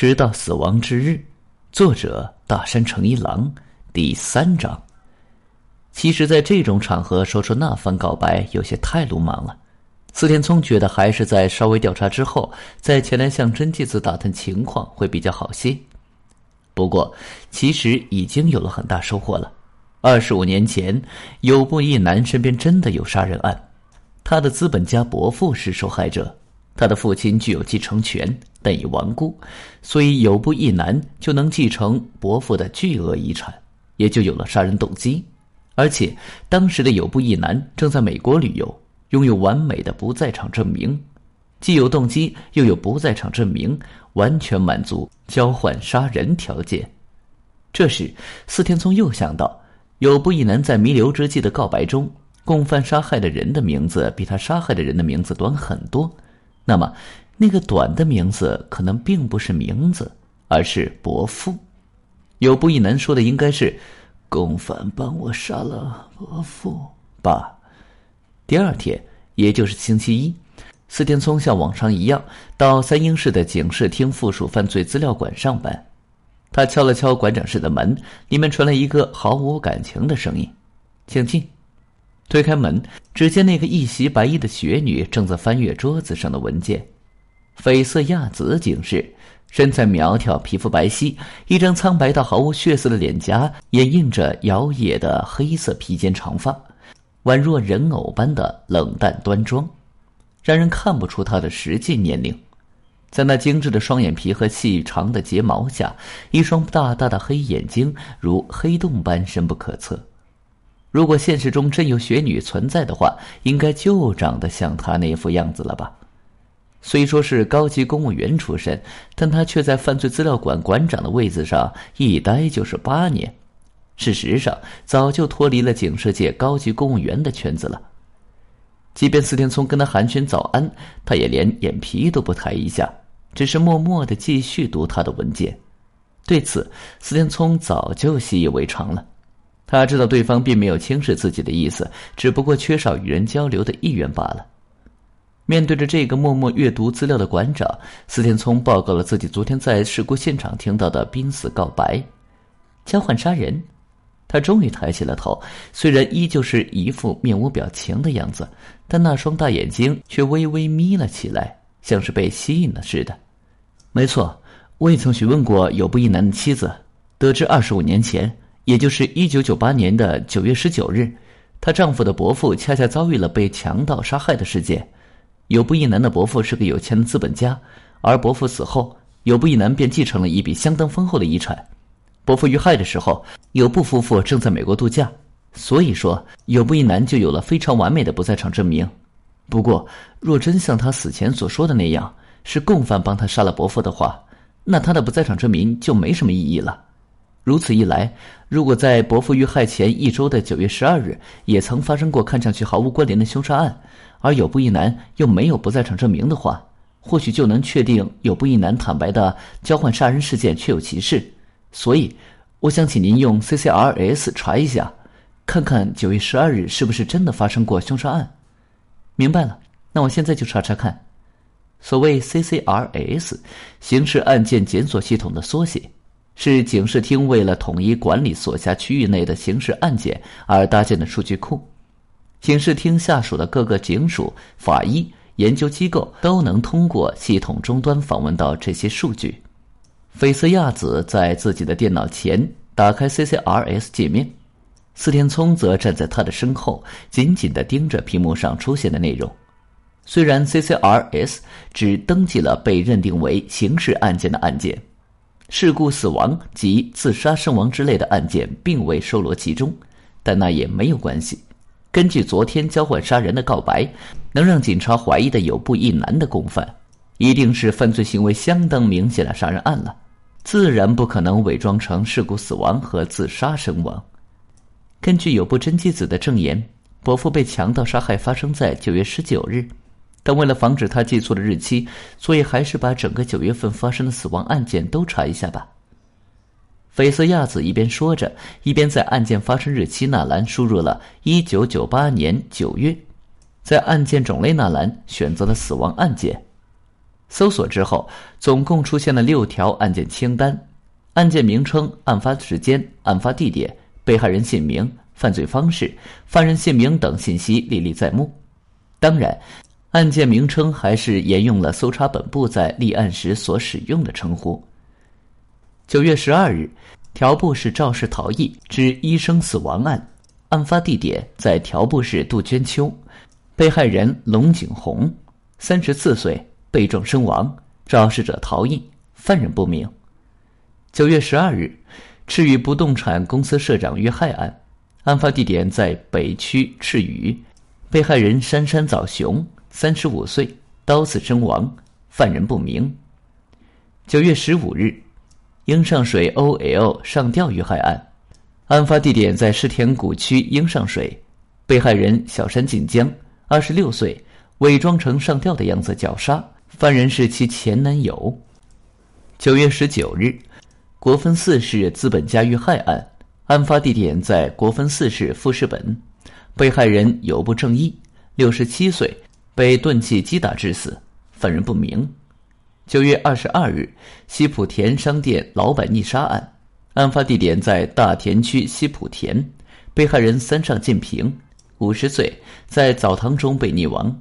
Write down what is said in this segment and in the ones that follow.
直到死亡之日。作者大山诚一郎，第三章。其实，在这种场合说出那番告白，有些太鲁莽了。司天聪觉得，还是在稍微调查之后，再前来向真纪子打探情况会比较好些。不过，其实已经有了很大收获了。二十五年前，有部一男身边真的有杀人案，他的资本家伯父是受害者，他的父亲具有继承权，但已亡故，所以有布一男就能继承伯父的巨额遗产，也就有了杀人动机。而且，当时的有布一男正在美国旅游，拥有完美的不在场证明，既有动机又有不在场证明，完全满足交换杀人条件。这时，四天聪又想到。有布一男在弥留之际的告白中，共犯杀害的人的名字比他杀害的人的名字短很多。那么，那个短的名字可能并不是名字，而是伯父。有不一男说的应该是：“共犯帮我杀了伯父吧。”第二天，也就是星期一，司天聪像往常一样到三英市的警视厅附属犯罪资料馆上班。他敲了敲馆长室的门，里面传来一个毫无感情的声音：“请进。”推开门，只见那个一袭白衣的雪女正在翻阅桌子上的文件。绯色亚子警示，身材苗条，皮肤白皙，一张苍白到毫无血色的脸颊，掩映着摇曳的黑色披肩长发，宛若人偶般的冷淡端庄，让人看不出她的实际年龄。在那精致的双眼皮和细长的睫毛下，一双大大的黑眼睛如黑洞般深不可测。如果现实中真有雪女存在的话，应该就长得像她那副样子了吧？虽说是高级公务员出身，但她却在犯罪资料馆馆长的位子上一待就是八年。事实上，早就脱离了警视界高级公务员的圈子了。即便司天聪跟他寒暄早安，他也连眼皮都不抬一下。只是默默的继续读他的文件，对此，司天聪早就习以为常了。他知道对方并没有轻视自己的意思，只不过缺少与人交流的意愿罢了。面对着这个默默阅读资料的馆长，司天聪报告了自己昨天在事故现场听到的濒死告白：交换杀人。他终于抬起了头，虽然依旧是一副面无表情的样子，但那双大眼睛却微微眯了起来。像是被吸引了似的。没错，我也曾询问过有部一男的妻子，得知二十五年前，也就是一九九八年的九月十九日，她丈夫的伯父恰恰遭遇了被强盗杀害的事件。有布一男的伯父是个有钱的资本家，而伯父死后，有布一男便继承了一笔相当丰厚的遗产。伯父遇害的时候，有布夫妇正在美国度假，所以说有布一男就有了非常完美的不在场证明。不过，若真像他死前所说的那样，是共犯帮他杀了伯父的话，那他的不在场证明就没什么意义了。如此一来，如果在伯父遇害前一周的九月十二日也曾发生过看上去毫无关联的凶杀案，而有部一男又没有不在场证明的话，或许就能确定有部一男坦白的交换杀人事件确有其事。所以，我想请您用 CCRS 查一下，看看九月十二日是不是真的发生过凶杀案。明白了，那我现在就查查看。所谓 CCRS，刑事案件检索系统的缩写，是警视厅为了统一管理所辖区域内的刑事案件而搭建的数据库。警视厅下属的各个警署、法医、研究机构都能通过系统终端访问到这些数据。菲斯亚子在自己的电脑前打开 CCRS 界面。司天聪则站在他的身后，紧紧地盯着屏幕上出现的内容。虽然 CCRS 只登记了被认定为刑事案件的案件，事故死亡及自杀身亡之类的案件并未收罗其中，但那也没有关系。根据昨天交换杀人的告白，能让警察怀疑的有部一男的共犯，一定是犯罪行为相当明显的杀人案了，自然不可能伪装成事故死亡和自杀身亡。根据有部真纪子的证言，伯父被强盗杀害发生在九月十九日，但为了防止他记错了日期，所以还是把整个九月份发生的死亡案件都查一下吧。绯色亚子一边说着，一边在案件发生日期那栏输入了一九九八年九月，在案件种类那栏选择了死亡案件。搜索之后，总共出现了六条案件清单，案件名称、案发时间、案发地点、被害人姓名、犯罪方式、犯人姓名等信息历历在目。当然，案件名称还是沿用了搜查本部在立案时所使用的称呼。九月十二日，条布市肇事逃逸致医生死亡案，案发地点在条布市杜鹃丘，被害人龙景红，三十四岁。被撞身亡，肇事者逃逸，犯人不明。九月十二日，赤羽不动产公司社长遇害案，案发地点在北区赤羽，被害人杉山早雄，三十五岁，刀刺身亡，犯人不明。九月十五日，英上水 OL 上吊遇害案，案发地点在世田谷区英上水，被害人小山锦江，二十六岁，伪装成上吊的样子绞杀。犯人是其前男友。九月十九日，国分寺市资本家遇害案，案发地点在国分寺市富士本，被害人有不正义，六十七岁，被钝器击打致死，犯人不明。九月二十二日，西浦田商店老板溺杀案，案发地点在大田区西浦田，被害人三上进平，五十岁，在澡堂中被溺亡。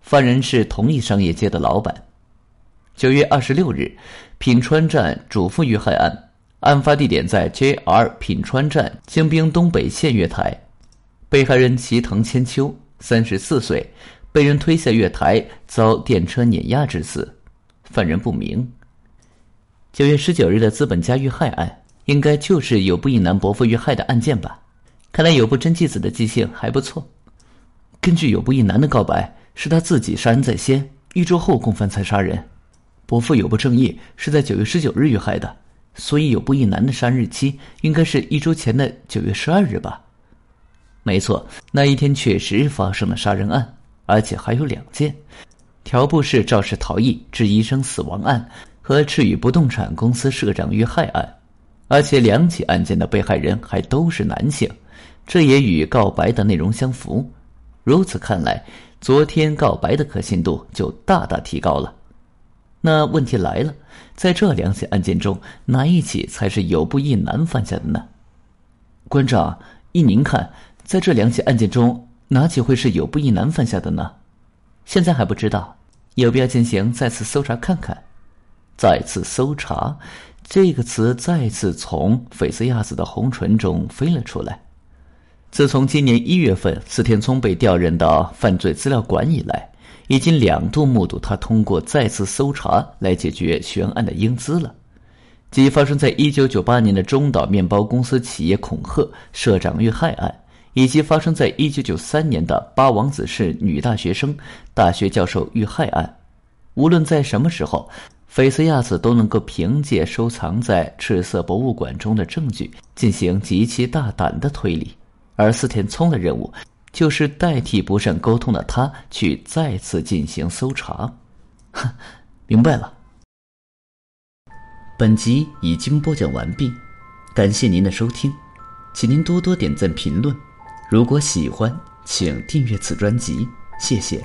犯人是同一商业街的老板。九月二十六日，品川站主妇遇害案，案发地点在 JR 品川站京滨东北线月台，被害人齐藤千秋，三十四岁，被人推下月台，遭电车碾压致死，犯人不明。九月十九日的资本家遇害案，应该就是有布一男伯父遇害的案件吧？看来有部真纪子的记性还不错。根据有布一男的告白。是他自己杀人在先，一周后共犯才杀人。伯父有不正义是在九月十九日遇害的，所以有不一男的杀人日期应该是一周前的九月十二日吧？没错，那一天确实发生了杀人案，而且还有两件：条布市肇事逃逸致医生死亡案和赤羽不动产公司社长遇害案，而且两起案件的被害人还都是男性，这也与告白的内容相符。如此看来。昨天告白的可信度就大大提高了。那问题来了，在这两起案件中，哪一起才是有不一男犯下的呢？馆长，依您看，在这两起案件中，哪起会是有部一男犯下的呢？现在还不知道，有必要进行再次搜查看看。再次搜查，这个词再次从菲斯亚子的红唇中飞了出来。自从今年一月份四田聪被调任到犯罪资料馆以来，已经两度目睹他通过再次搜查来解决悬案的英姿了。即发生在一九九八年的中岛面包公司企业恐吓社长遇害案，以及发生在一九九三年的八王子市女大学生、大学教授遇害案，无论在什么时候，菲斯亚子都能够凭借收藏在赤色博物馆中的证据进行极其大胆的推理。而四田聪的任务，就是代替不善沟通的他去再次进行搜查。哼 明白了。本集已经播讲完毕，感谢您的收听，请您多多点赞评论。如果喜欢，请订阅此专辑，谢谢。